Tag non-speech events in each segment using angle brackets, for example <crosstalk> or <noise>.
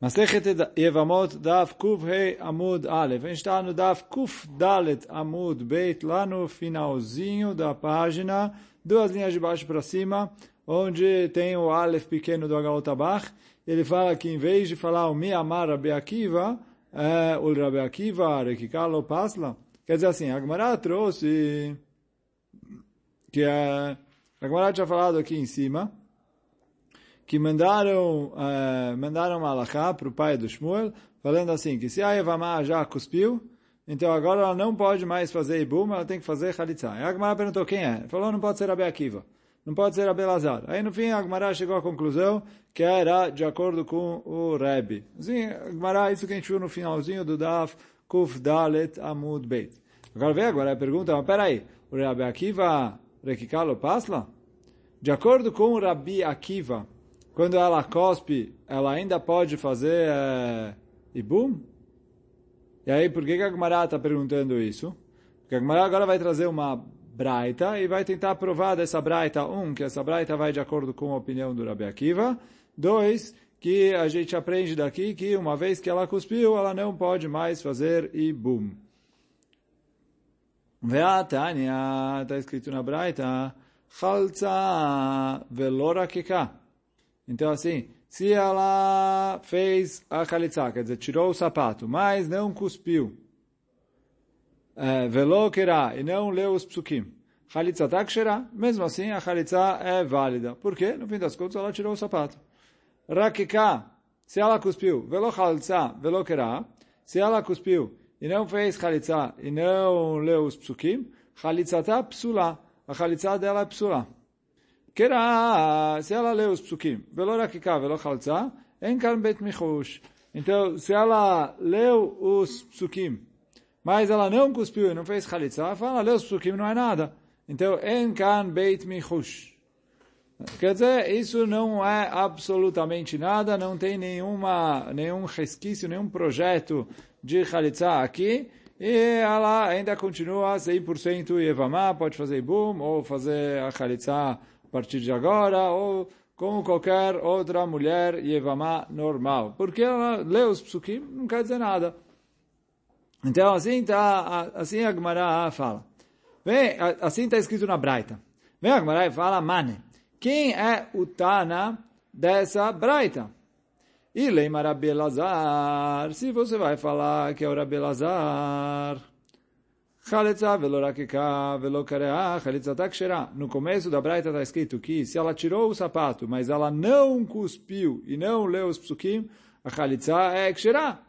Masechet Yevamot Daf Kuf Hei Amud Aleph. A gente está no Daf Kuf Dalet Amud Beit, lá no finalzinho da página, duas linhas de baixo para cima, onde tem o Aleph pequeno do Agaotabach. Ele fala que em vez de falar o Mi Amar Rabi Akiva, é o Rabi Akiva, Rekikalo Pasla. Quer dizer assim, a Gemara trouxe que é, a Gemara tinha falado aqui em cima, que mandaram, uh, mandaram Malachá para o pai do Shmuel, falando assim, que se a Evamá já cuspiu, então agora ela não pode mais fazer Ibum, ela tem que fazer Khalitsa. E a Agmará perguntou quem é. Falou, não pode ser Abe Akiva, não pode ser Abe Lazar. Aí no fim a Agmará chegou à conclusão que era de acordo com o Rebbe. Sim, Agmará, isso que a gente viu no finalzinho do Daf, Kuf Dalet Amud Beit. Agora vem agora a pergunta, mas peraí, o Rabi Akiva Rekikalo Pasla? De acordo com o Rabi Akiva, quando ela cospe, ela ainda pode fazer é, ibum? E aí, por que, que a Gemara está perguntando isso? Porque a Gemara agora vai trazer uma braita e vai tentar provar dessa braita, um, que essa braita vai de acordo com a opinião do Rabi Akiva, dois, que a gente aprende daqui que uma vez que ela cuspiu, ela não pode mais fazer ibum. Veatania, está escrito na braita, chalza velorakika. Então, assim, se ela fez a khalitsa, quer dizer, tirou o sapato, mas não cuspiu, é, velou e não leu os psukim, khalitsa takshera, mesmo assim a khalitsa é válida. Por quê? No fim das contas, ela tirou o sapato. Rakika, se ela cuspiu, velou khalitsa, velou se ela cuspiu e não fez khalitsa e não leu os psukim, khalitsa tá psula, a khalitsa dela é psula. Kera, se ela lê os psukim, velo rakika, velo chalza, em kan bet michush. Então, se ela leu os psukim, mas ela não cuspiu e não fez chalitza, fala, leu os psukim, não é nada. Então, em kan beit michush. Quer dizer, isso não é absolutamente nada, não tem nenhuma, nenhum resquício, nenhum projeto de chalitza aqui, e ela ainda continua 100% Yevamá, pode fazer boom, ou fazer a chalitza a partir de agora, ou como qualquer outra mulher Yevamá normal. Porque ela lê os psukim, não quer dizer nada. Então, assim, tá, assim a Gemara fala. Vem, assim está escrito na Braita. Vem a Gemara e fala, Mane, quem é o Tana dessa Braita? E Leima Rabi Elazar, se você vai falar que é o Rabi Elazar, no começo da Braita está escrito que se ela tirou o sapato, mas ela não cuspiu e não leu os psukim, a chalitza é ksherá.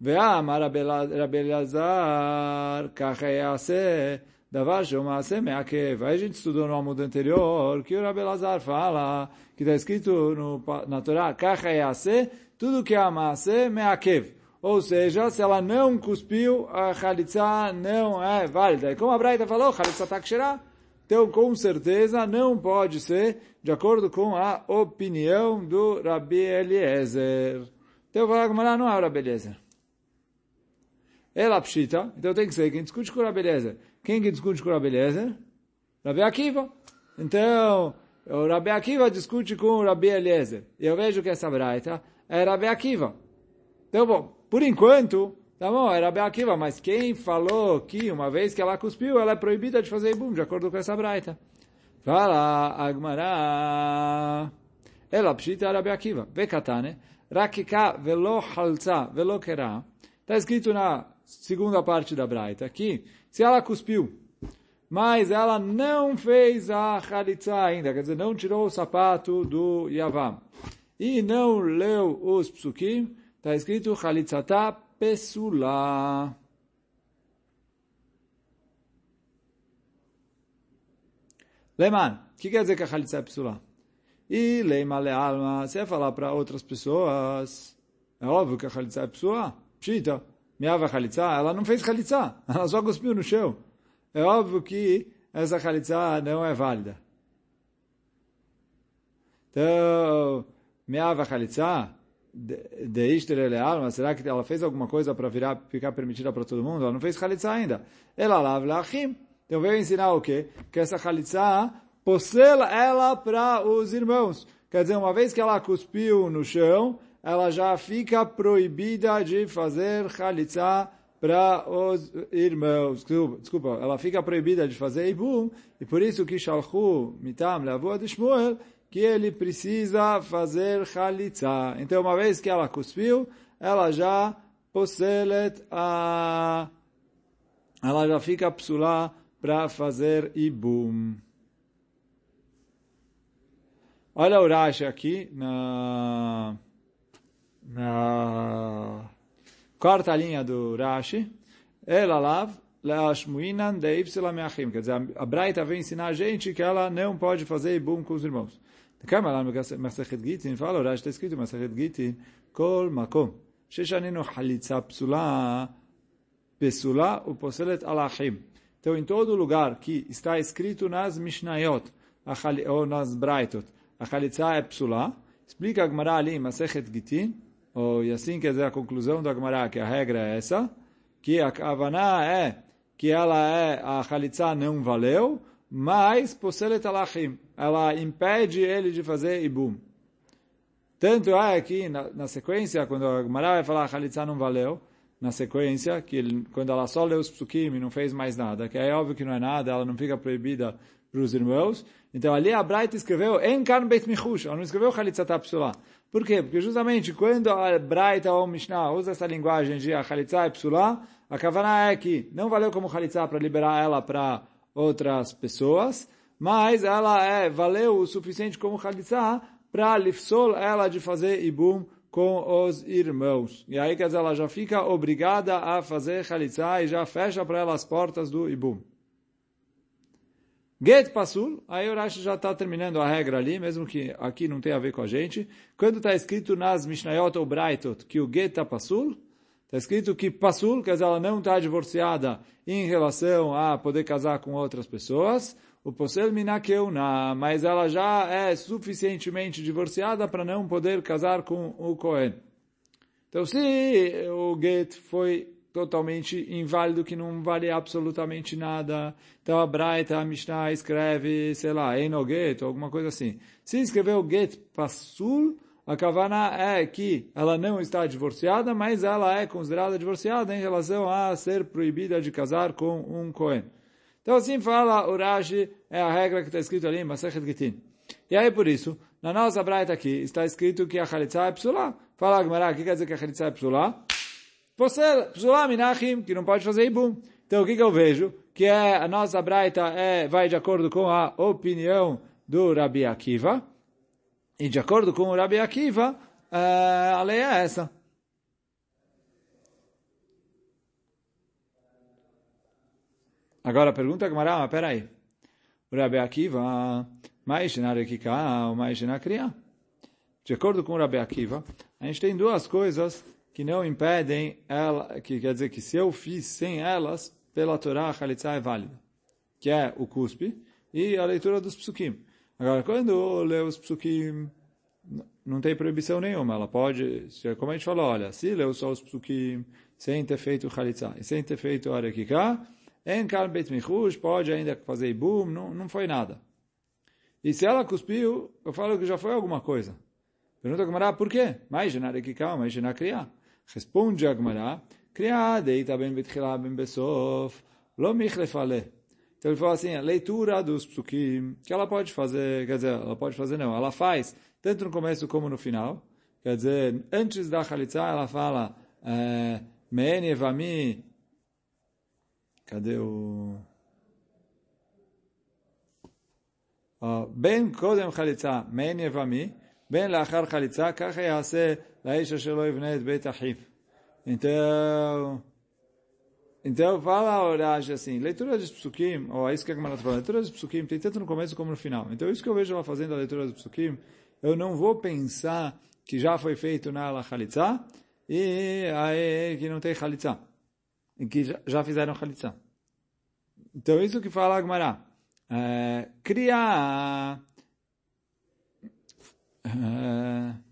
ואמר רבי אלעזר, ככה יעשה דבר שהוא מעשה מעכב. Aí a gente estudou no amudo anterior que o Rabi Elazar fala que está escrito no, na Torá, ככה יעשה, tudo que é מעשה מעכב. Ou seja, se ela não cuspiu, a Khalitsa não é válida. E como a Braita falou, Khalitsa Takshira, então com certeza não pode ser de acordo com a opinião do Rabi Eliezer. Então eu vou falar não é o Rabi Eliezer. Ela pshita, então tem que ser quem discute com o Rabi Eliezer. Quem que discute com o Rabi Eliezer? Rabi Akiva. Então, o Rabi Akiva discute com o Rabi Eliezer. E eu vejo que essa Braita é Rabi Akiva. Então, bom, por enquanto, tá bom, era Akiva, mas quem falou que uma vez que ela cuspiu, ela é proibida de fazer ibum, de acordo com essa braita? Fala, Agmará. Ela pshita Rabi Akiva. Vekatane. Rakika velo halza velo kera. Está escrito na segunda parte da braita aqui, se ela cuspiu, mas ela não fez a halitza ainda, quer dizer, não tirou o sapato do Yavam, e não leu os psukim, Está escrito Chalitzata Pesula. Leman, o que quer dizer que a Chalitza é? E Leima Lealma, se é falar para outras pessoas, é óbvio que a Chalitza é Pesula. Pshita, Miava Chalitza, ela não fez Chalitza, <laughs> ela só cuspiu no chão. É óbvio que essa Chalitza não é válida. Então, Miava Chalitza, de Ishtere Leal, será que ela fez alguma coisa para virar, ficar permitida para todo mundo? Ela não fez Khalitsa ainda. Ela lava Lachim. Então veio ensinar o quê? Que essa Khalitsa possela ela para os irmãos. Quer dizer, uma vez que ela cuspiu no chão, ela já fica proibida de fazer Khalitsa para os irmãos. Desculpa, ela fica proibida de fazer Ibum, e por isso que Shalchu mitam leavua de Shmuel, que ele precisa fazer Khalitsa. Então, uma vez que ela cuspiu, ela já posselet a... ela já fica psulá para fazer Ibum. Olha o Rashi aqui na, na quarta linha do Rashi. Ela lav leashmuinan deipsila meachim. Quer dizer, a Braita vem ensinar a gente que ela não pode fazer ibum com os irmãos. Masachet Gitin, fala, Rashi está escrito, Masachet Gitin, Kol Makom, Halitza Psula, o Poselet Alachim. Então, em todo lugar que está escrito nas Mishnayot, ou nas Braitot, a Halitza é Psula, explica a Gemara ali Masachet Gitin, ou, e assim quer dizer a conclusão da Gemara, que a regra é essa, que a Havana é que ela é, a Halitza não valeu, mas Poselet Alachim ela impede ele de fazer Ibum. Tanto é que, na, na sequência, quando a Gemara vai falar a Khalitsa não valeu, na sequência, que ele, quando ela só leu os psukim e não fez mais nada, que é óbvio que não é nada, ela não fica proibida para os irmãos. Então ali a Braita escreveu Kan Beit Michush, ela não escreveu Chalitza Psula. Por quê? Porque justamente quando a Braita ou Mishnah usa essa linguagem de a Chalitza é Psula, a Kavaná é que não valeu como Chalitza para liberar ela para outras pessoas, mas ela é, valeu o suficiente como Chalitza para lifsol ela de fazer Ibum com os irmãos. E aí, quer dizer, ela já fica obrigada a fazer Chalitza e já fecha para ela as portas do Ibum. Get Pasul, aí o Rashi já está terminando a regra ali, mesmo que aqui não tenha a ver com a gente. Quando está escrito nas Mishnayot ou Braitot que o Get está Pasul, está escrito que Pasul, quer dizer, ela não está divorciada em relação a poder casar com outras pessoas, o Posel Minakeuna, mas ela já é suficientemente divorciada para não poder casar com o Cohen. Então, se o Get foi totalmente inválido, que não vale absolutamente nada. Então a Braita, a Mishnah escreve, sei lá, Enoget, alguma coisa assim. Se escreveu Get Pasul, a Kavana é que ela não está divorciada, mas ela é considerada divorciada em relação a ser proibida de casar com um Cohen. Então assim fala o Rashi, é a regra que está escrito ali em Masechet Gitin. E aí por isso, na nossa Braita aqui, está escrito que a Chalitza é psulá. Fala a Gemara, o que quer dizer que a Chalitza é psulá? Psulá Minachim, que não pode fazer Ibum. Então, o que, que eu vejo? Que é, a nossa Braita é, vai de acordo com a opinião do Rabi Akiva. E de acordo com o Rabi Akiva, é, a lei é essa. Agora, pergunta a Gemara, mas peraí. O Rabi Akiva, mais na Rekika ou mais na Kriya? De acordo com o Rabi Akiva, a gente tem duas coisas que não impedem ela, que quer dizer que se eu fiz sem elas, pela Torá a Khalitsa é válida, que é o cuspe e a leitura dos psukim. Agora, quando lê os psukim, não tem proibição nenhuma, ela pode, como a gente falou, olha, se leu só os psukim, sem ter feito Khalitsa e sem ter feito Arekika, em Bet Michush, pode ainda fazer Ibum, não, não foi nada. E se ela cuspiu, eu falo que já foi alguma coisa. Pergunta a Gamara, por quê? Mais na Arekika, mais na Kriya. Responde a Gemara, deita ben betchila ben besof, lo michlefale. Então ele fala assim, a leitura dos psukim, que ela pode fazer, quer dizer, ela pode fazer não, ela faz, tanto no começo como no final. Quer dizer, antes da Khalitsa, ela fala, Men evami, Cadê o. Ah, ben kodem chalitza men yevami, ben lachar chalitza, kacha yase laisha shelo yivne et beit achiv. Então, então fala a Urash assim, leitura de psukim, ou é isso que a Gemara tá fala, leitura de psukim tem tanto no começo como no final. Então isso que eu vejo ela fazendo a leitura de psukim, eu não vou pensar que já foi feito na Lachalitza e aí que não tem Chalitza e que já fizeram chalitza. Então isso que fala a Gemara, é, criar... É,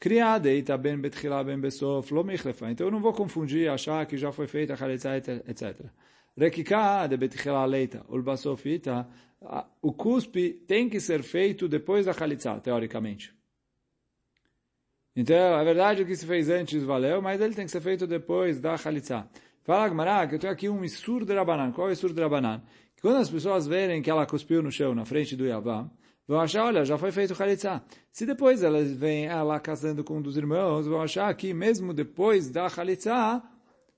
Criadeita ben betchila ben besof lo michlefa. Então eu não vou confundir, achar que já foi feita a chalitza, etc. Rekika de betchila leita, ulbasofita, o cuspe tem que ser feito depois da chalitza, teoricamente. Então, é verdade que se fez antes valeu, mas ele tem que ser feito depois da Khalitsa. Fala, Gmará, que eu tenho aqui um Isur de Rabanan. Qual é o Isur de Rabanan? Quando as pessoas verem que ela cuspiu no chão, na frente do Yavam, vão achar, olha, já foi feito Khalitsa. Se depois elas veem ela casando com um dos irmãos, vão achar que mesmo depois da Khalitsa,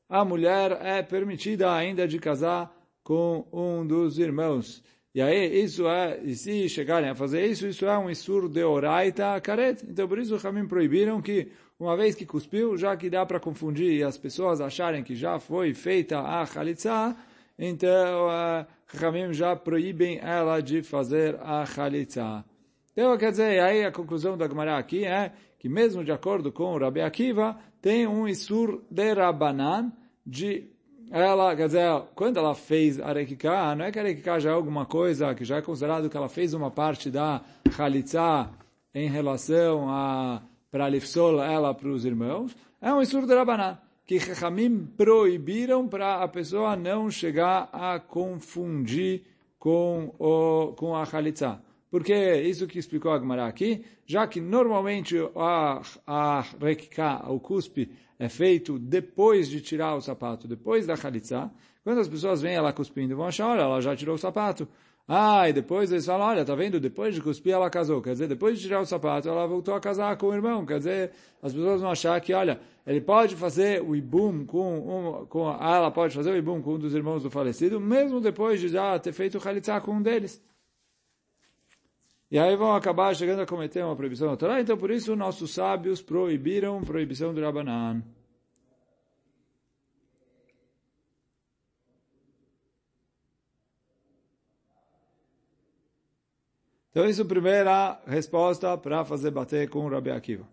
a mulher é permitida ainda de casar com um dos irmãos. E aí, isso é, e se chegarem a fazer isso, isso é um isur de oraita karet. Então, por isso, os Ramim proibiram que, uma vez que cuspiu, já que dá para confundir e as pessoas acharem que já foi feita a chalitza, então, uh, Ramim já proíbem ela de fazer a chalitza. Então, quer dizer, aí a conclusão da Gemara aqui é que mesmo de acordo com o Rabi Akiva, tem um isur de Rabanan de ela, quer dizer, quando ela fez Arekika, não é que Arekika já é alguma coisa que já é considerado que ela fez uma parte da Khalitsa em relação a para lifsol ela para os irmãos, é um Isur de Rabanan, que Chachamim proibiram para a pessoa não chegar a confundir com, o, com a Khalitsa. Porque isso que explicou a Gemara aqui, já que normalmente a, a Rekika, o cuspe, é feito depois de tirar o sapato, depois da Khalitsa, quando as pessoas vêm ela cuspindo, vão achar, olha, ela já tirou o sapato. Ah, e depois eles falam, olha, tá vendo? Depois de cuspir, ela casou. Quer dizer, depois de tirar o sapato, ela voltou a casar com o irmão. Quer dizer, as pessoas vão achar que, olha, ele pode fazer o ibum com, um, com ela pode fazer o ibum com um dos irmãos do falecido, mesmo depois de já ter feito o Khalitsa com um deles. E aí vão acabar chegando a cometer uma proibição da Torá. Então, por isso, nossos sábios proibiram proibição do Rabanan. Então, isso é a primeira resposta para fazer bater com o Rabi Akiva.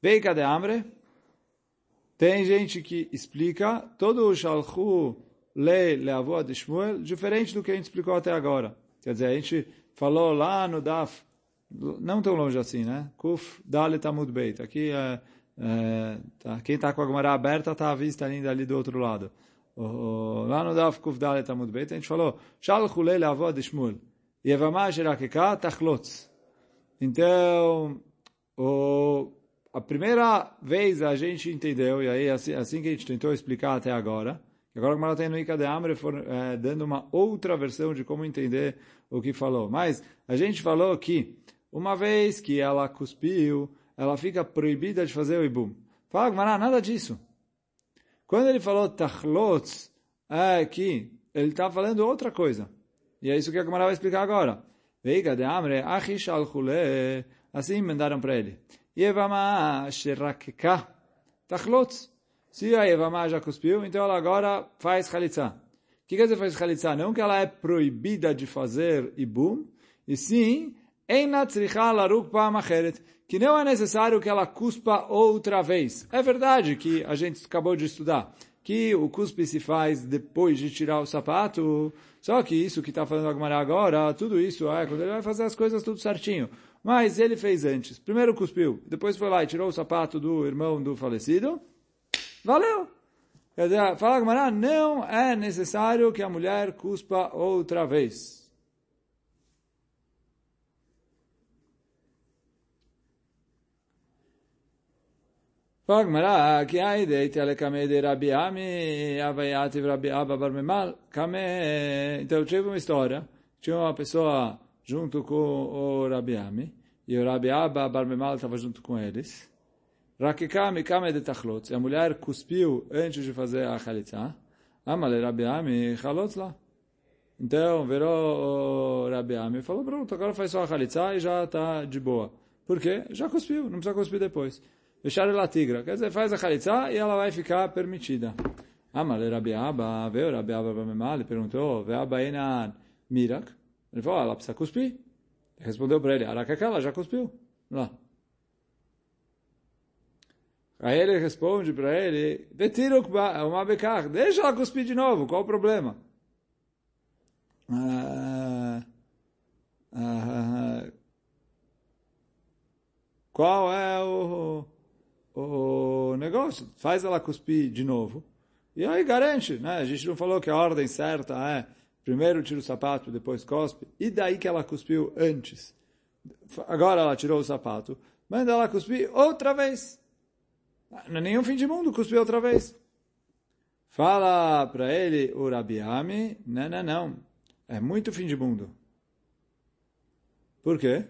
Veika de Amre. Tem gente que explica todo o Shalchu le leavó de Shmuel diferente do que a gente explicou até agora. Quer dizer, a gente falou lá no Daf, não tão longe assim, né? Kuf Dalet Amud Beit. Aqui, é, é, tá, quem está com a Gemara aberta está à vista ainda ali do outro lado. O, o, lá no Daf Kuf Dalet Amud Beit, a gente falou, Shal Chulei avó de Shmuel. Yevamah Sherakeka Tachlotz. Então, o, a primeira vez a gente entendeu, e aí assim, assim que a gente tentou explicar até agora, Agora como ela tem no Ika de Amre é, dando uma outra versão de como entender o que falou. Mas a gente falou que uma vez que ela cuspiu, ela fica proibida de fazer o ibum. Fala, mas nada disso. Quando ele falou tachlotz, é que ele está falando outra coisa. E é isso que a Gemara vai explicar agora. Veiga de Amre, achish al Assim mandaram para ele. Yevama sherakka tachlotz. Se a Evamá já cuspiu, então ela agora faz Khalitsa. O que quer dizer faz Khalitsa? Não que ela é proibida de fazer Ibum, e sim, que não é necessário que ela cuspa outra vez. É verdade que a gente acabou de estudar que o cuspe se faz depois de tirar o sapato, só que isso que está falando Agmará agora, tudo isso é quando ele vai fazer as coisas tudo certinho. Mas ele fez antes. Primeiro cuspiu, depois foi lá e tirou o sapato do irmão do falecido, Valeu! Quer dizer, fala Gamara, não é necessário que a mulher cuspa outra vez. Fala Gamara, que a ideia é que de Rabi Ami, Avaiativ Rabi Abba Barmemal, Kame... Então, tive uma história, tinha uma pessoa junto com o Rabi Ami, e o Rabi Abba Barmemal estava junto com eles. Rakika mikame de tachlotz. A mulher cuspiu antes de fazer a chalitza. Amale Rabi Ami chalotz lá. Então, virou o Rabi Ami e falou, pronto, agora faz só a chalitza e já está de boa. Por quê? Já cuspiu, não precisa cuspir depois. Deixar ela tigra. Quer dizer, faz a chalitza e ela vai ficar permitida. Amale Rabi Abba, veio Rabi Abba Bamemá, ele perguntou, ve Abba Enan Mirak? Ele falou, ela precisa cuspir. Respondeu para ele, Arakaka, ela já cuspiu. Lá. Aí ele responde para ele, bekar, deixa ela cuspir de novo, qual o problema? Ah, ah, qual é o, o negócio? Faz ela cuspir de novo. E aí garante, né? A gente não falou que a ordem certa é primeiro tira o sapato, depois cospe. E daí que ela cuspiu antes. Agora ela tirou o sapato manda ela cuspir outra vez. Não é nenhum fim de mundo cuspir outra vez. Fala para ele o não, não, não. É muito fim de mundo. Por quê?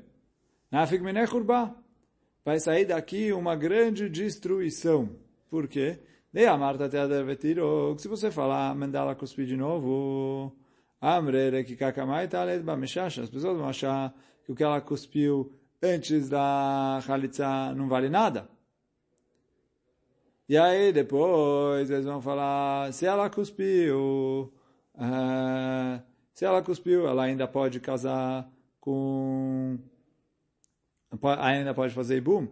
Vai sair daqui uma grande destruição. Por quê? Dei a Marta até a Se você falar, mandar ela cuspir de novo, Amre, que kakamai talet As pessoas vão achar que o que ela cuspiu antes da Khalitsa não vale nada. E aí depois eles vão falar, se ela cuspiu, uh, se ela cuspiu, ela ainda pode casar com, ainda pode fazer ibum.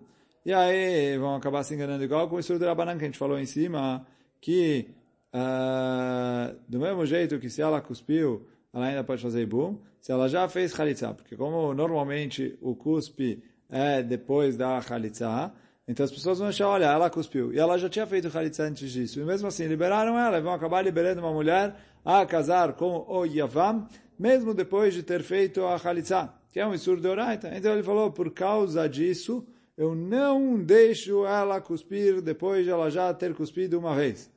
E aí vão acabar se enganando igual com o estudo da banana que a gente falou em cima, que uh, do mesmo jeito que se ela cuspiu, ela ainda pode fazer ibum. Se ela já fez chalitza, porque como normalmente o cuspe é depois da chalitza, então as pessoas vão achar, olha, ela cuspiu. E ela já tinha feito chalitza antes disso. E mesmo assim, liberaram ela e vão acabar liberando uma mulher a casar com o Yavam, mesmo depois de ter feito a chalitza, que é um isur de oraita. Então ele falou, por causa disso, eu não deixo ela cuspir depois de ela já ter cuspido uma vez.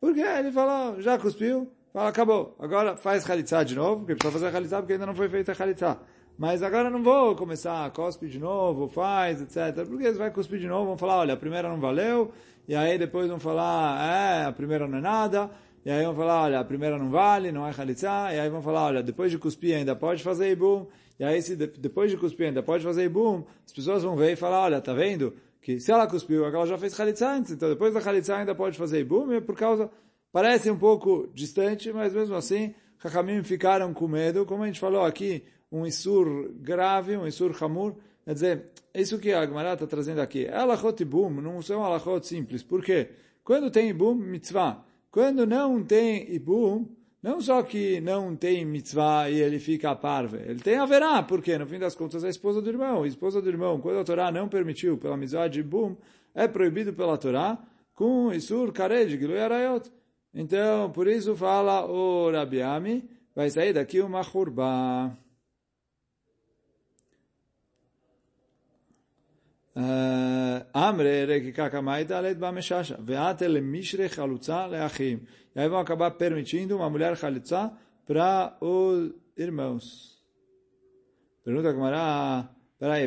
Por quê? Ele falou, já cuspiu, fala, acabou. Agora faz Khalitsa de novo, porque precisa fazer Khalitsa porque ainda não foi feita Khalitsa. Mas agora não vou começar cuspir de novo, faz, etc. Porque eles vai cuspir de novo, vão falar, olha, a primeira não valeu, e aí depois vão falar, é, a primeira não é nada, e aí vão falar, olha, a primeira não vale, não é Khalitsa, e aí vão falar, olha, depois de cuspir ainda pode fazer Ibum, e aí se depois de cuspir ainda pode fazer Ibum, as pessoas vão ver e falar, olha, tá vendo? Que se ela cuspiu, ela já fez Khalitsa antes, então depois da Khalitsa ainda pode fazer Ibum, e por causa Parece um pouco distante, mas mesmo assim, Hakamim ficaram com medo, como a gente falou aqui, um Isur grave, um Isur Hamur, quer dizer, isso que a Gemara está trazendo aqui, é Alachot Ibum, não são Alachot simples, por quê? Quando tem Ibum, mitzvah. Quando não tem Ibum, não só que não tem mitzvah e ele fica parve, ele tem haverá, porque no fim das contas é a esposa do irmão. A esposa do irmão, quando a Torá não permitiu pela mitzvah de Ibum, é proibido pela Torá com Isur Kared, Gilui Arayot. Então, por isso fala o Rabiami, vai sair daqui uma churba. Leachim. E aí vão acabar permitindo uma mulher chalutza para os irmãos. Pergunta Gamara, peraí,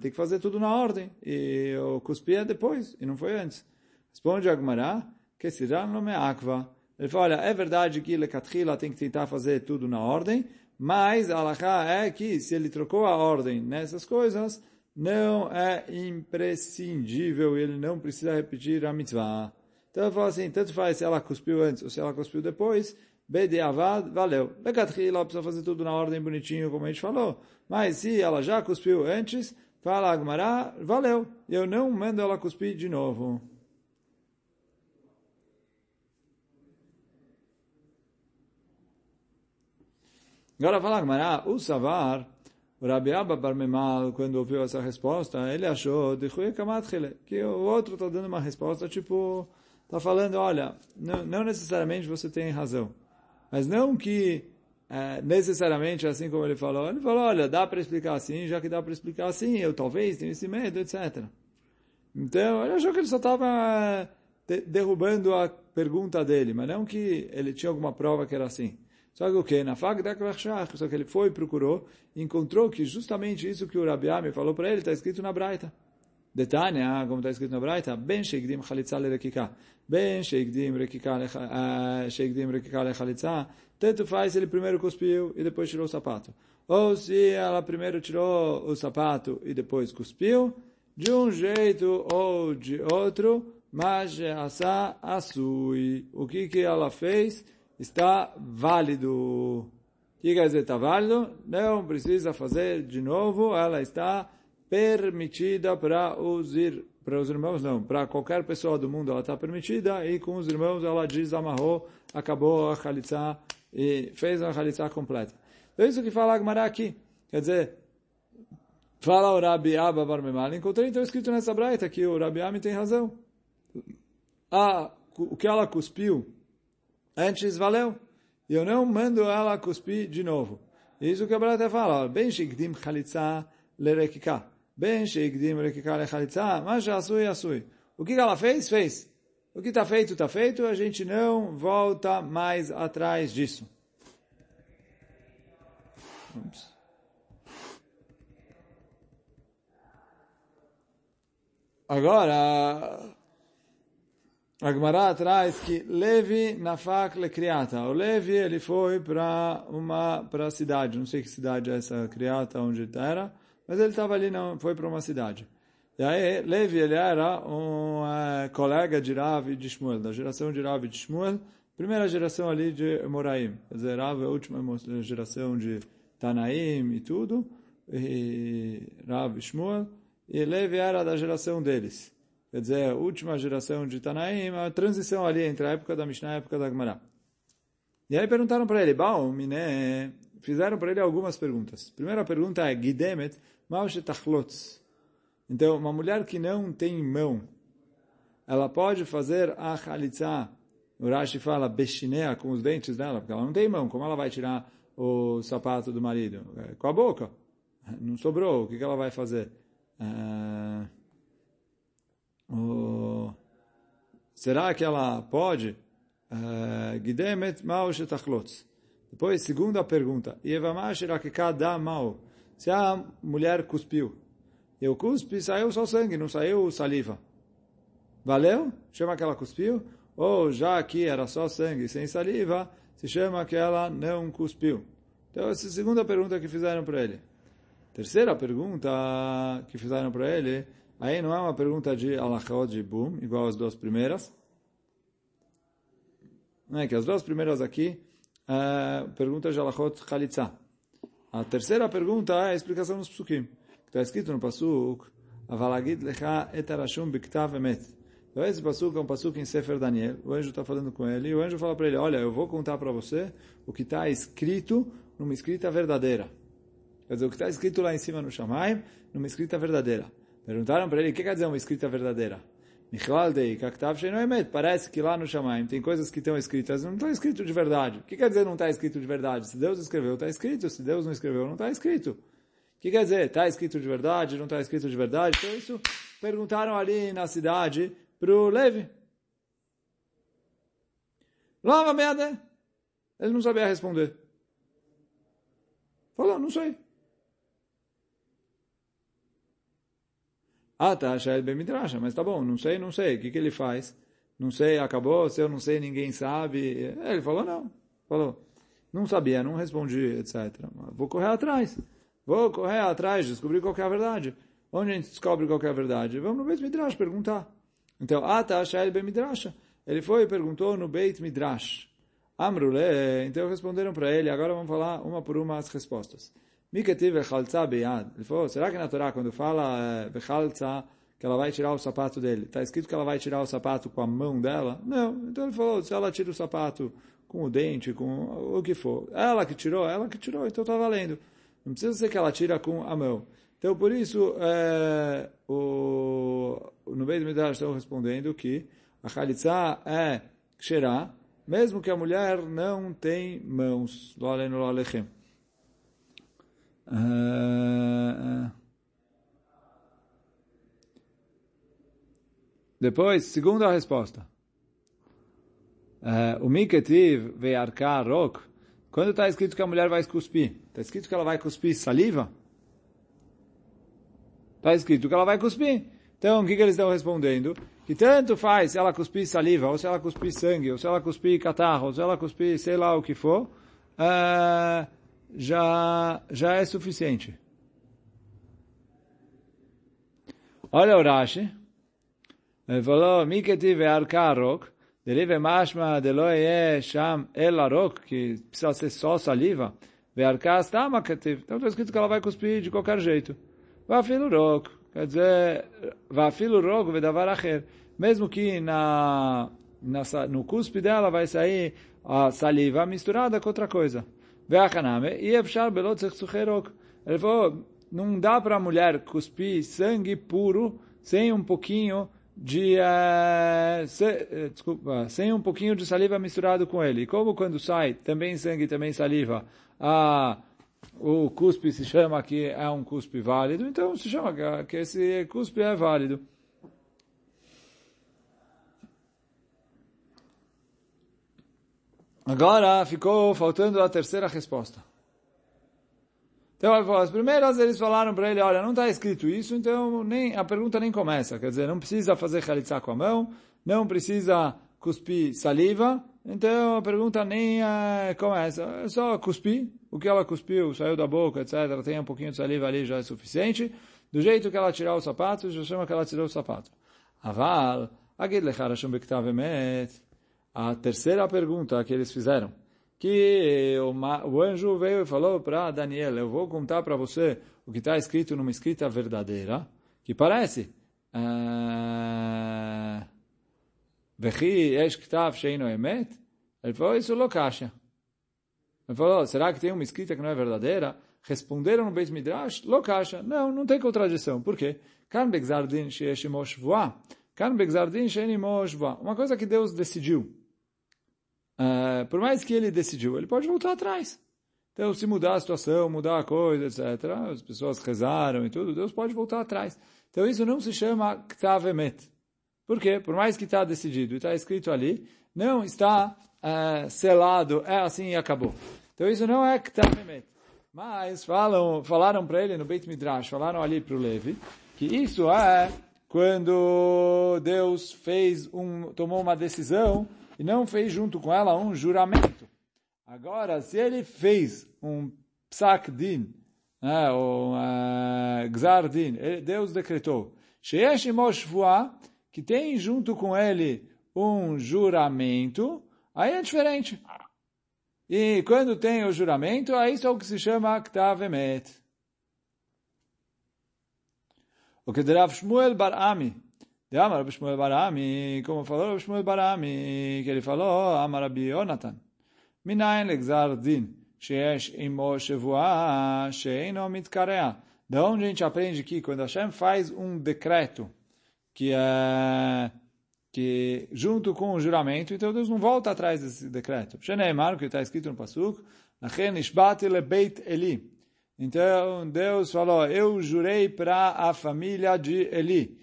Tem que fazer tudo na ordem. E o cuspir é depois, e não foi antes. Responde a Gamara, se não me akva. Ele fala, olha, é verdade que Lekatrila tem que tentar fazer tudo na ordem, mas a Alaha é que se ele trocou a ordem nessas coisas, não é imprescindível, ele não precisa repetir a mitzvah. Então ele fala assim, tanto faz se ela cuspiu antes ou se ela cuspiu depois, Bediavad, valeu. Lekatrila precisa fazer tudo na ordem bonitinho, como a gente falou. Mas se ela já cuspiu antes, fala Agmará, valeu. Eu não mando ela cuspir de novo. Agora fala Gmará, o Savar, o Rabi Abba Barmemal, quando ouviu essa resposta, ele achou que o outro está dando uma resposta tipo, está falando, olha, não, não, necessariamente você tem razão, mas não que é, necessariamente assim como ele falou. Ele falou, olha, dá para explicar assim, já que dá para explicar assim, eu talvez tenha esse medo, etc. Então, ele achou que ele só estava derrubando a pergunta dele, mas não que ele tinha alguma prova que era assim. Só que o que? Na só que ele foi procurou encontrou que justamente isso que o Rabi Ami falou para ele está escrito na Braita. Detalhe, ah, como está escrito na Braita, Ben sheikdim chalitza lerekika. Ben sheikdim ah, rekika lechalitza. Tanto faz ele primeiro cuspiu e depois tirou o sapato. Ou se ela primeiro tirou o sapato e depois cuspiu, de um jeito ou de outro, mas asui. O que que ela fez? Está válido. O que quer dizer está válido? Não precisa fazer de novo, ela está permitida para os, ir, para os irmãos, não, para qualquer pessoa do mundo ela está permitida, e com os irmãos ela diz, amarrou, acabou a Khalitsa e fez a Khalitsa completa. É isso que fala Agmará aqui. Quer dizer, fala o Rabi Abba Barmemal, encontrei então escrito nessa braita que o Rabi Ami tem razão. Ah, o que ela cuspiu Antes valeu. E eu não mando ela cuspir de novo. Isso que a Brata fala. Bem shigdim chalitza lerekika. Ben sheikdim lekikar lechalitza, mas asui asui. O que ela fez? Fez. O que está feito, está feito, a gente não volta mais atrás disso. Agora, a Gemara traz que Levi nafak lekriata. O Levi ele foi para uma para a cidade, não sei que cidade é essa criata onde era, mas ele estava ali, não, foi para uma cidade. E aí, Levi, ele era um uh, colega de Rav de Shmuel, da geração de Rav de Shmuel, primeira geração ali de Moraim. Quer dizer, Rav é a última geração de Tanaim e tudo, e Rav e Shmuel, e Levi era da geração deles. Quer dizer, a última geração de Tanaim, a transição ali entre a época da Mishnah e a época da Gemara. E aí perguntaram para ele, Baum, Miné, fizeram para ele algumas perguntas. Primeira pergunta é, Gidemet, Tachlotz. Então, uma mulher que não tem mão, ela pode fazer a chalitza, o Rashi fala beshinea, com os dentes dela, porque ela não tem mão, como ela vai tirar o sapato do marido? É, com a boca. Não sobrou, o que ela vai fazer? Uh, uh, será que ela pode? Eh, Gidemet mal shetachlotz. Depois, segunda pergunta. Mal. Se a mulher cuspiu, e o cuspe saiu só sangue, não saiu saliva. Valeu? Chama que ela cuspiu? Ou já que era só sangue sem saliva, se chama que ela não cuspiu. Então, essa é a segunda pergunta que fizeram para ele. Terceira pergunta que fizeram para ele, aí não é uma pergunta de alachot de boom, igual as duas primeiras. Não é que as duas primeiras aqui, é, pergunta de alachot chalitza. A terceira pergunta é a explicação dos psukim. Está escrito no Pasuk, Avalagid lecha et arashum biktav emet. Então esse Pasuk é um Pasuk em Sefer Daniel. O anjo está falando com ele e o anjo fala para ele, olha, eu vou contar para você o que está escrito numa escrita verdadeira. Quer dizer, o que está escrito lá em cima no Shamaim, numa escrita verdadeira. Perguntaram para ele, o que quer dizer uma escrita verdadeira? Parece que lá no Shamaim tem coisas que estão escritas, não está escrito de verdade. O que quer dizer não está escrito de verdade? Se Deus escreveu, está escrito. Se Deus não escreveu, não está escrito que quer dizer? Está escrito de verdade, não está escrito de verdade? Então isso perguntaram ali na cidade para o Levi. Lava merda. Ele não sabia responder. Falou, não sei. Ah, tá, Shael Ben Midrasha, mas tá bom, não sei, não sei. O que, que ele faz? Não sei, acabou, se eu não sei, ninguém sabe. Ele falou, não. Falou, não sabia, não respondi, etc. Vou correr atrás. Vou correr atrás, descobrir qual é a verdade. Onde a gente descobre qual é a verdade? Vamos no Beit Midrash perguntar. Então, Ata Shael Ben Midrash. Ele foi e perguntou no Beit Midrash. Amrule, então responderam para ele, agora vamos falar uma por uma as respostas. Ele falou, será que na Torá, quando fala Bechalza, que ela vai tirar o sapato dele, está escrito que ela vai tirar o sapato com a mão dela? Não. Então ele falou, se ela tira o sapato com o dente, com o que for, ela que tirou, ela que tirou, então está valendo. Não precisa ser que ela tira com a mão. Então, por isso, é, o, no meio do Midrash estão respondendo que a Khalitsa é Ksherá, mesmo que a mulher não tem mãos. É, é. Depois, segunda resposta. O Miketiv ve'arka rok, quando está escrito que a mulher vai cuspir, está escrito que ela vai cuspir saliva? Está escrito que ela vai cuspir. Então, o que, que eles estão respondendo? Que tanto faz se ela cuspir saliva, ou se ela cuspir sangue, ou se ela cuspir catarro, ou se ela cuspir sei lá o que for, uh, já, já é suficiente. Olha o Rashi. Ele falou, Miketiv arkarok, Derive mashma de lo sham el arok, que precisa ser só saliva. Ve'arkas tama ketiv. Então está escrito que ela vai cuspir de qualquer jeito. Va'afilu rok. Quer dizer, va'afilu rok ve'davar acher. Mesmo que na, na, no cuspe dela vai sair a saliva misturada com outra coisa. Ve'achaname. E efshar belot zechsucherok. Ele falou, não dá para a mulher cuspir sangue puro sem um pouquinho de uh, se, desculpa, sem um pouquinho de saliva misturado com ele. Como quando sai também sangue, também saliva, a o cuspe se chama que é um cuspe válido, então se chama que esse cuspe é válido. Agora ficou faltando a terceira resposta. Então, as primeiras eles falaram para ele, olha, não está escrito isso, então nem, a pergunta nem começa. Quer dizer, não precisa fazer chalitza com a mão, não precisa cuspir saliva, então a pergunta nem uh, começa. É só cuspir, o que ela cuspiu, saiu da boca, etc. Tem um pouquinho de saliva ali, já é suficiente. Do jeito que ela tirar os sapatos, já chama que ela tirou o sapato. Aval, agid lechar Hashem. A terceira pergunta que eles fizeram, que o, o anjo veio e falou para Daniel, eu vou contar para você o que está escrito numa escrita verdadeira, que parece... Uh? Ele falou, isso lo kasha. Ele falou, será que tem uma escrita que não é verdadeira? Responderam no Beit Midrash, lo kasha. Não, não tem contradição. Por quê? Uma coisa que Deus decidiu. Uh, por mais que ele decidiu, ele pode voltar atrás. Então, se mudar a situação, mudar a coisa, etc., as pessoas rezaram e tudo, Deus pode voltar atrás. Então, isso não se chama ktav emet. Por quê? Por mais que está decidido, está escrito ali, não está uh, selado, é assim e acabou. Então isso não é Ktamemet. Mas falam, falaram para ele no Beit Midrash, falaram ali para o Levi, que isso é quando Deus fez um, tomou uma decisão e não fez junto com ela um juramento. Agora, se ele fez um psak din, né, ou uh, gzar din, Deus decretou, que tem junto com ele um juramento, aí é diferente. E quando tem o juramento, aí isso é o que se chama Ktav Emet. O que Rav Shmuel Bar Ami, de Amar Shmuel Bar Ami, como falou Shmuel Bar Ami, que ele falou, Amar Rabbi Yonatan, Minayin legzar din, sheesh imo shevua, sheino mitkarea. Da onde a gente aprende que quando Hashem faz um decreto, que é que junto com o juramento, então Deus não volta atrás desse decreto. Sheneemar, que está escrito no Pasuk, Beit Eli. Então Deus falou, eu jurei para a família de Eli.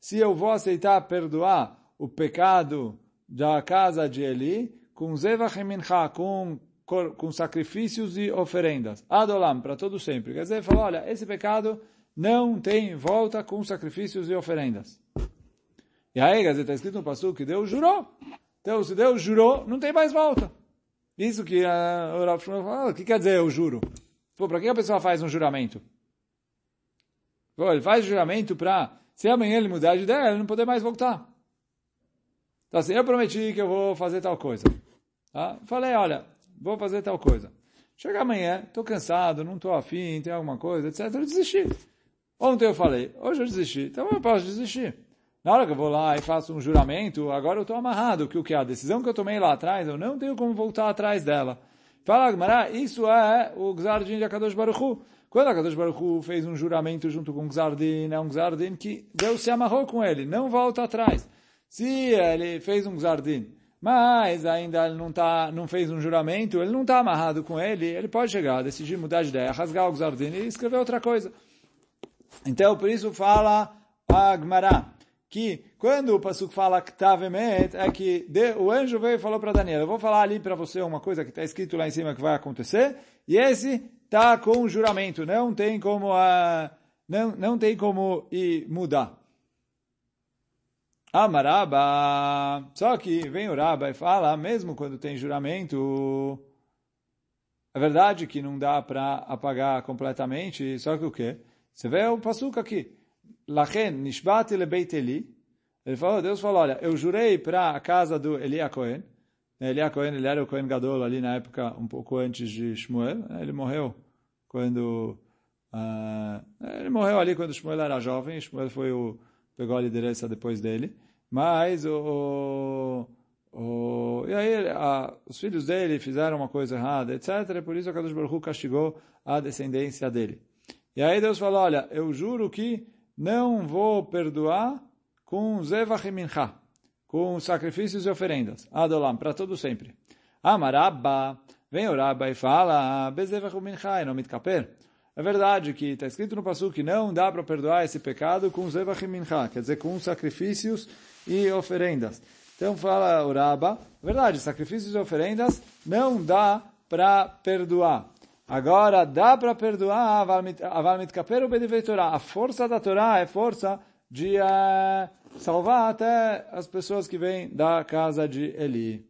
Se eu vou aceitar perdoar o pecado da casa de Eli, com zevach mincha, com com sacrifícios e oferendas. Adolam, para todo sempre. Quer dizer, falou, olha, esse pecado não tem volta com sacrifícios e oferendas. E aí, quer dizer, está escrito no passo que Deus jurou. Então, se Deus jurou, não tem mais volta. Isso que o Rav falou, o que quer dizer eu juro? Pô, para que a pessoa faz um juramento? Ele faz juramento para, se amanhã ele mudar de ideia, ele não poder mais voltar. Então assim, eu prometi que eu vou fazer tal coisa. Tá? Falei, olha, vou fazer tal coisa. Chega amanhã, estou cansado, não estou afim, tem alguma coisa, etc. Eu desisti. Ontem eu falei, hoje eu desisti, então eu posso desistir. Na hora que eu vou lá e faço um juramento, agora eu estou amarrado, que o que a decisão que eu tomei lá atrás, eu não tenho como voltar atrás dela. Fala, Gmará, isso é o Gzardin de Akadosh Baruch Hu. Quando Akadosh Baruch Hu fez um juramento junto com Gzardin, é um Gzardin que Deus se amarrou com ele, não volta atrás. Se ele fez um Gzardin, mas ainda ele não, tá, não fez um juramento, ele não está amarrado com ele, ele pode chegar, decidir mudar de ideia, rasgar o Gzardin e escrever outra coisa. Então, por isso fala a Gmará, que quando o Pasuk fala Ktavemet, é que o anjo veio e falou para Daniel, eu vou falar ali para você uma coisa que está escrito lá em cima que vai acontecer, e esse está com juramento, não tem como, uh, não, não tem como ir mudar. Amaraba, só que vem o Raba e fala, mesmo quando tem juramento, é verdade que não dá para apagar completamente, só que o quê? Você vê o passuca aqui. Lachen nishbati lebeit Eli. Ele falou, Deus falou, olha, eu jurei para a casa do Elia Cohen. Elia Cohen, ele era o Cohen Gadol ali na época, um pouco antes de Shmuel. Ele morreu quando... Uh, ele morreu ali quando Shmuel era jovem. Shmuel foi o pegou a liderança depois dele. Mas o... o e aí a, os filhos dele fizeram uma coisa errada, etc. Por isso a Kadosh Baruch castigou a descendência dele. E aí Deus falou, olha, eu juro que não vou perdoar com zevach com sacrifícios e oferendas. Adolam, para todo sempre. Amarabba, Vem o Rabba e fala, Bezevach Minchai, não mitkaper. É verdade que está escrito no Passu que não dá para perdoar esse pecado com Zevach Mincha, quer dizer, com sacrifícios e oferendas. Então fala o Rabba, é verdade, sacrifícios e oferendas não dá para perdoar. Agora, dá para perdoar Aval Mitkaper ou Bedivei Torah. A força da Torá é força de uh, salvar até as pessoas que vêm da casa de Eli.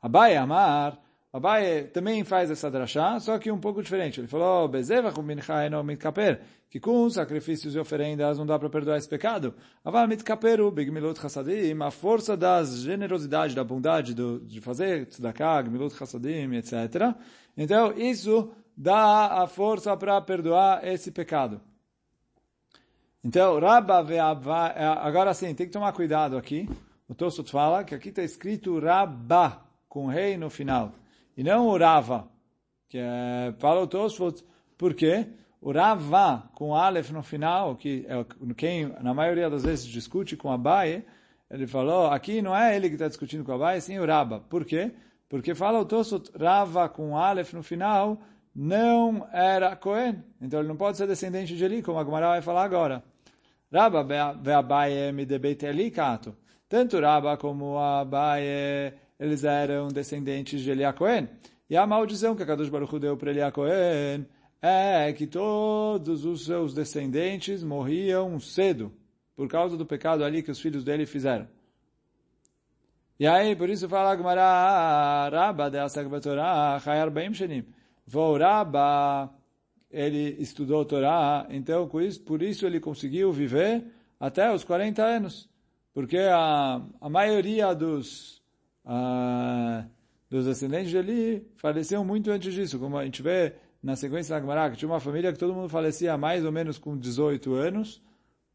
Abai Amar, Abai também faz essa drachá, só que um pouco diferente. Ele falou, Bezeva com Minchaino Mitkaper, que com sacrifícios e oferendas não dá para perdoar esse pecado. Aval Mitkaperu, Bigmilut Chassadim, a força da generosidade, da bondade do, de fazer tzedakah, Gmilut Chassadim, etc. Então, isso dá a força para perdoar esse pecado. Então, Rabba ve'abba, é, agora sim, tem que tomar cuidado aqui. O Tosot fala que aqui está escrito Rabba, com rei no final, e não o Rava, que é, fala o Tosfot, por quê? O Rava, com Aleph no final, que é quem na maioria das vezes discute com Abaye, ele falou, aqui não é ele que está discutindo com Abaye, sim o Rabba. Por quê? Porque fala o Tosfot, Rava com Aleph no final, não era Cohen. Então ele não pode ser descendente de Eli, como a Gemara vai falar agora. Rabba ve'abaye midebeit Eli kato. Tanto Rabba como Abaye, eles eram descendentes de Eli Cohen. E a maldição que a Kadosh Baruch deu para Eli Cohen é que todos os seus descendentes morriam cedo, por causa do pecado ali que os filhos dele fizeram. E aí, por isso fala a Gemara, Rabba de Asak Betorah, Chayar Baim Shenim. Vou Rabba ele estudou Torá, então por isso ele conseguiu viver até os 40 anos. Porque a, a maioria dos, uh, dos descendentes de Eli faleciam muito antes disso, como a gente vê na sequência da Gemara, que tinha uma família que todo mundo falecia mais ou menos com 18 anos,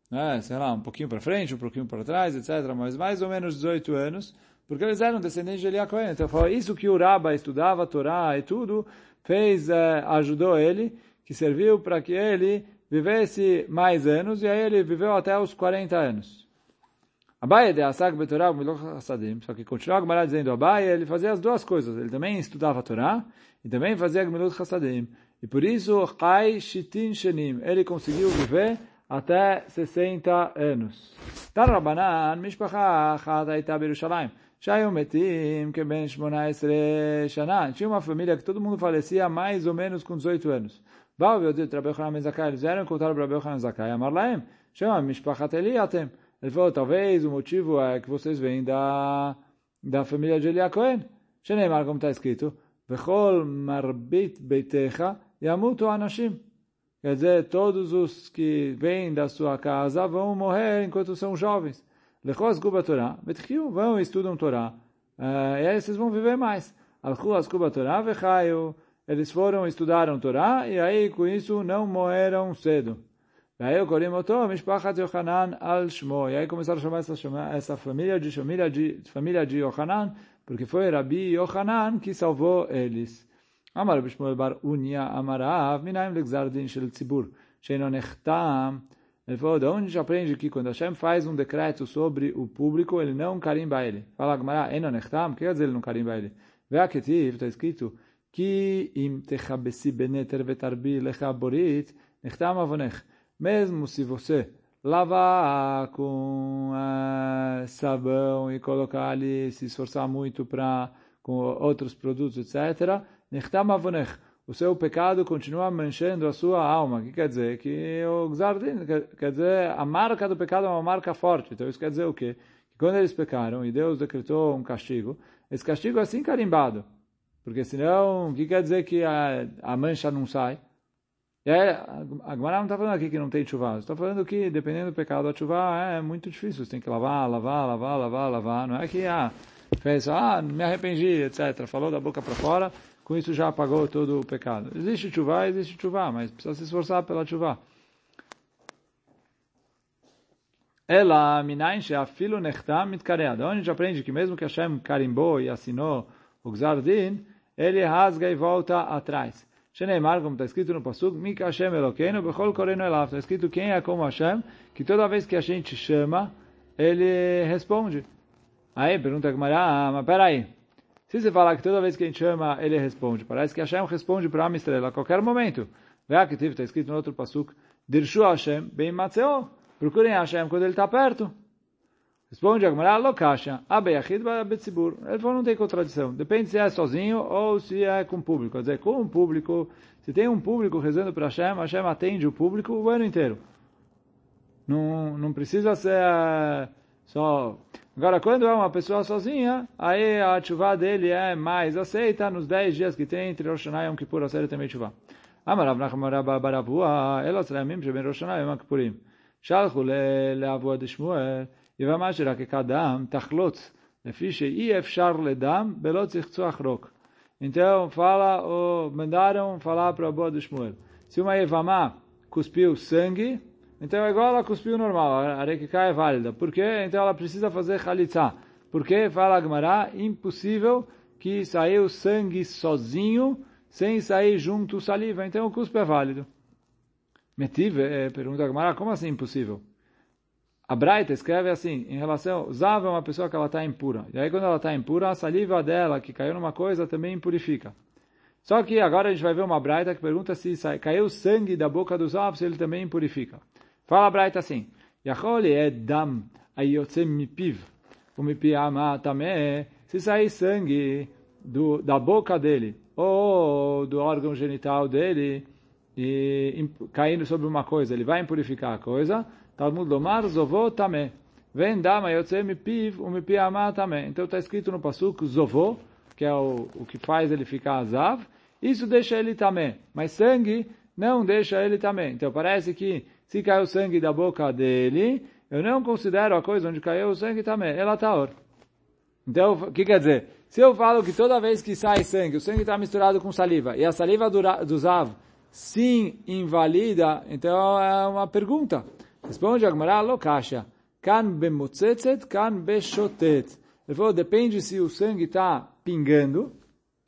né, sei lá, um pouquinho para frente, um pouquinho para trás, etc., mas mais ou menos 18 anos, porque eles eram descendentes de Eli Cohen. Então, foi isso que o Rabba estudava Torá e tudo, fez, uh, ajudou ele, que serviu para que ele vivesse mais anos, e aí ele viveu até os 40 anos. Abaye de Asak Betorah Hasadim. Só que continua a Gemara dizendo, Abaye, ele fazia as duas coisas. Ele também estudava a Torá e também fazia Gmilut Hasadim. E por isso, Chai Shitin Shenim. Ele conseguiu viver até 60 anos. Tarabanan, Mishpacha Achat Aita Berushalayim. Shayu Metim, que ben 18 Shana. Tinha uma família que todo mundo falecia mais ou menos com 18 anos. Baal Veodit, Rabbi Hanan Zakai. Eles vieram encontrar o Rabbeu Hanan Zakai. Amar Laim. Chama Mishpachat Eliatem. Ele falou, talvez o motivo é que vocês vêm da, da família de Eliacoen. Sheneimar, como está escrito, Vechol marbit beitecha yamutu anashim. Quer dizer, todos os que vêm da sua casa vão morrer enquanto são jovens. Lechos guba Torah, betchiu, vão e estudam Torá. Eh, e aí vocês vão viver mais. Alchuas guba Torah vechayu. Eles foram, estudaram Torá, e aí com isso não morreram cedo. E aí o Korimoto, Mishpachat Yohanan al Shmo. E aí começaram a chamar essa, essa família de família de família de Yohanan, porque foi Rabi Yohanan que salvou eles. Amar Bishmuel bar Unia Amarav, Minaim Legzardin Shel Tzibur, Sheino Nechtam. Ele falou, de onde a gente aprende que quando Hashem faz um decreto sobre o público, ele não carimba ele. Fala Gemara, Eno Nechtam, o que quer dizer ele não carimba ele? Vê que está escrito, que im techabesi beneter vetarbi lecha borit, nechtam avonech. Mesmo se você lavar com uh, sabão e colocar ali, se esforçar muito para com outros produtos, etc., nechtam. O seu pecado continua manchando a sua alma. O que quer dizer? Que o Gzardin, quer dizer, a marca do pecado é uma marca forte. Então isso quer dizer o quê? Que quando eles pecaram e Deus decretou um castigo, esse castigo é assim carimbado. Porque senão, o que quer dizer que a, a mancha não sai? E aí, a Gemara não está falando aqui que não tem chuva. Está falando que, dependendo do pecado, a chuva é muito difícil. Você tem que lavar, lavar, lavar, lavar, lavar. Não é que, ah, fez, ah, me arrependi, etc. Falou da boca para fora, com isso já apagou todo o pecado. Existe chuva, existe chuva, mas precisa se esforçar pela chuva. Ela, minayin she'afilu nechtam mitkaread. Onde a gente aprende que mesmo que Hashem carimbou e assinou o Gzardin, ele rasga e volta atrás. Sheneimar, como está escrito no Pasuk, Mika Hashem Elokeinu, Bechol Korenu Elav. Está escrito quem é como Hashem, que toda vez que a gente chama, ele responde. Aí pergunta a Gemara, ah, mas peraí, Se você falar que toda vez que a gente chama, ele responde, parece que Hashem responde para a estrela a qualquer momento. Vê que está escrito no outro pasuk, Dirshu Hashem bem matzeo. Procurem Hashem quando ele está perto. Responde Agmará, Lokasha, Abeyachid Betzibur. Ele falou, não tem contradição. Depende se é sozinho ou se é com público. Quer dizer, com um público, se tem um público rezando para Hashem, Hashem atende o público o ano inteiro. Não, não precisa ser eh, só... Agora, quando é uma pessoa sozinha, aí a chuva dele é mais aceita nos 10 dias que tem entre Rosh Hashanah e Yom Kippur, a série também é chuva. Amarav Nachmarav Barabua, Elas Ramim, Sheben Rosh Hashanah e Yom Kippurim. Shalchu le Avua de Shmuel. יבמה שרק כדם תחלוץ, לפי שאי אפשר לדם, ולא צריך צוח רוק. Então, fala, oh, mandaram falar para a boa do Shmuel. Se uma Evamá cuspiu sangue, então é igual ela cuspiu normal, a Rekiká é válida. Por quê? Então ela precisa fazer Khalitsa. Porque, fala Agmará, impossível que saiu sangue sozinho sem sair junto saliva, então o cuspe é válido. Metive, é, pergunta Gamara, como assim impossível? A Braita escreve assim, em relação, Zav é uma pessoa que ela está impura. E aí quando ela está impura, a saliva dela, que caiu numa coisa, também impurifica. Só que agora a gente vai ver uma Braita que pergunta se sai, caiu sangue da boca do Zav, se ele também impurifica. Fala a Braita assim, Yacholi é dam ayotzem mipiv, o mipiama tamé, se sair sangue do, da boca dele, ou do órgão genital dele e caindo sobre uma coisa, ele vai impurificar a coisa. Talmud lomar zovô tamé. Vem dama yotzei piv um mipiamá tamé. Então está escrito no pasuk zovô, que é o, o que faz ele ficar azav. Isso deixa ele tamé. Mas sangue não deixa ele também. Então parece que se caiu sangue da boca dele, eu não considero a coisa onde caiu o sangue também. Ela está Então, o que quer dizer? Se eu falo que toda vez que sai sangue, o sangue está misturado com saliva, e a saliva do, do Zav sim invalida, então é uma pergunta. Responde Agmará, lokasha. Kan bemotzetzet, kan beshotet. Ele falou, depende se o sangue está pingando,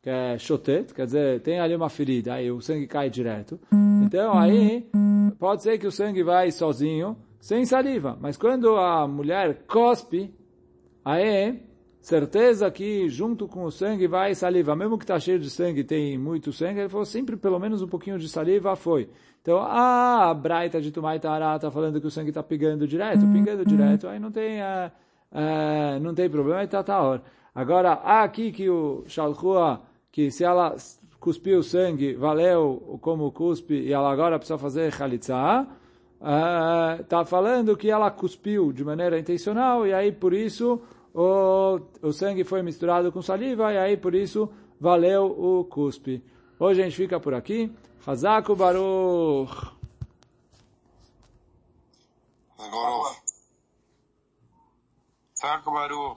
que é shotet, quer dizer, tem ali uma ferida, aí o sangue cai direto. Então aí, pode ser que o sangue vai sozinho, sem saliva. Mas quando a mulher cospe, aí certeza que junto com o sangue vai saliva. Mesmo que está cheio de sangue, tem muito sangue, ele falou sempre pelo menos um pouquinho de saliva foi. Então, ah, a Braita de Tumai Tará está falando que o sangue está pingando direto, pingando direto, aí não tem, uh, uh, não tem problema, está tá hora. Agora, aqui que o Shalchua, que se ela cuspiu sangue, valeu como cuspe, e ela agora precisa fazer Khalitza, está uh, falando que ela cuspiu de maneira intencional, e aí por isso o, o sangue foi misturado com saliva e aí por isso valeu o cuspe. Hoje a gente fica por aqui. Hazaku Baruch. Baruch. Baruch.